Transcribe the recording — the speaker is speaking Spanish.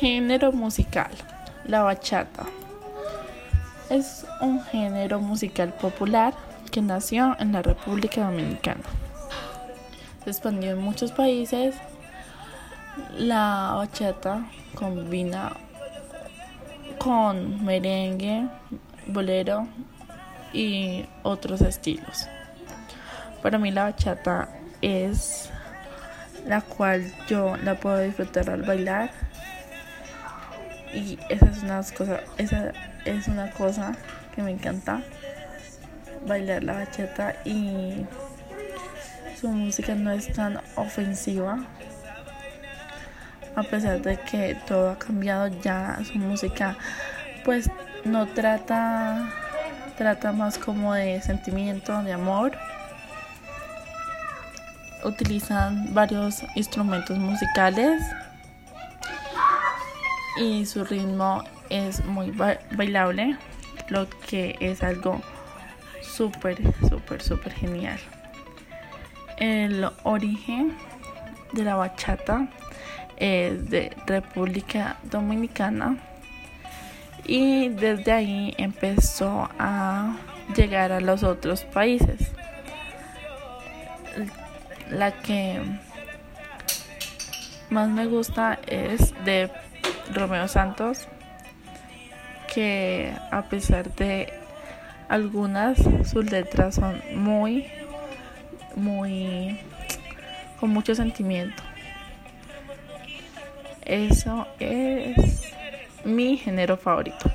Género musical. La bachata. Es un género musical popular que nació en la República Dominicana. Se expandió en muchos países. La bachata combina con merengue, bolero y otros estilos. Para mí la bachata es la cual yo la puedo disfrutar al bailar y esa es una cosa esa es una cosa que me encanta bailar la bachata y su música no es tan ofensiva. A pesar de que todo ha cambiado ya su música pues no trata trata más como de sentimiento de amor. Utilizan varios instrumentos musicales y su ritmo es muy bailable, lo que es algo súper, súper, súper genial. El origen de la bachata es de República Dominicana y desde ahí empezó a llegar a los otros países la que más me gusta es de Romeo Santos, que a pesar de algunas, sus letras son muy, muy, con mucho sentimiento. Eso es mi género favorito.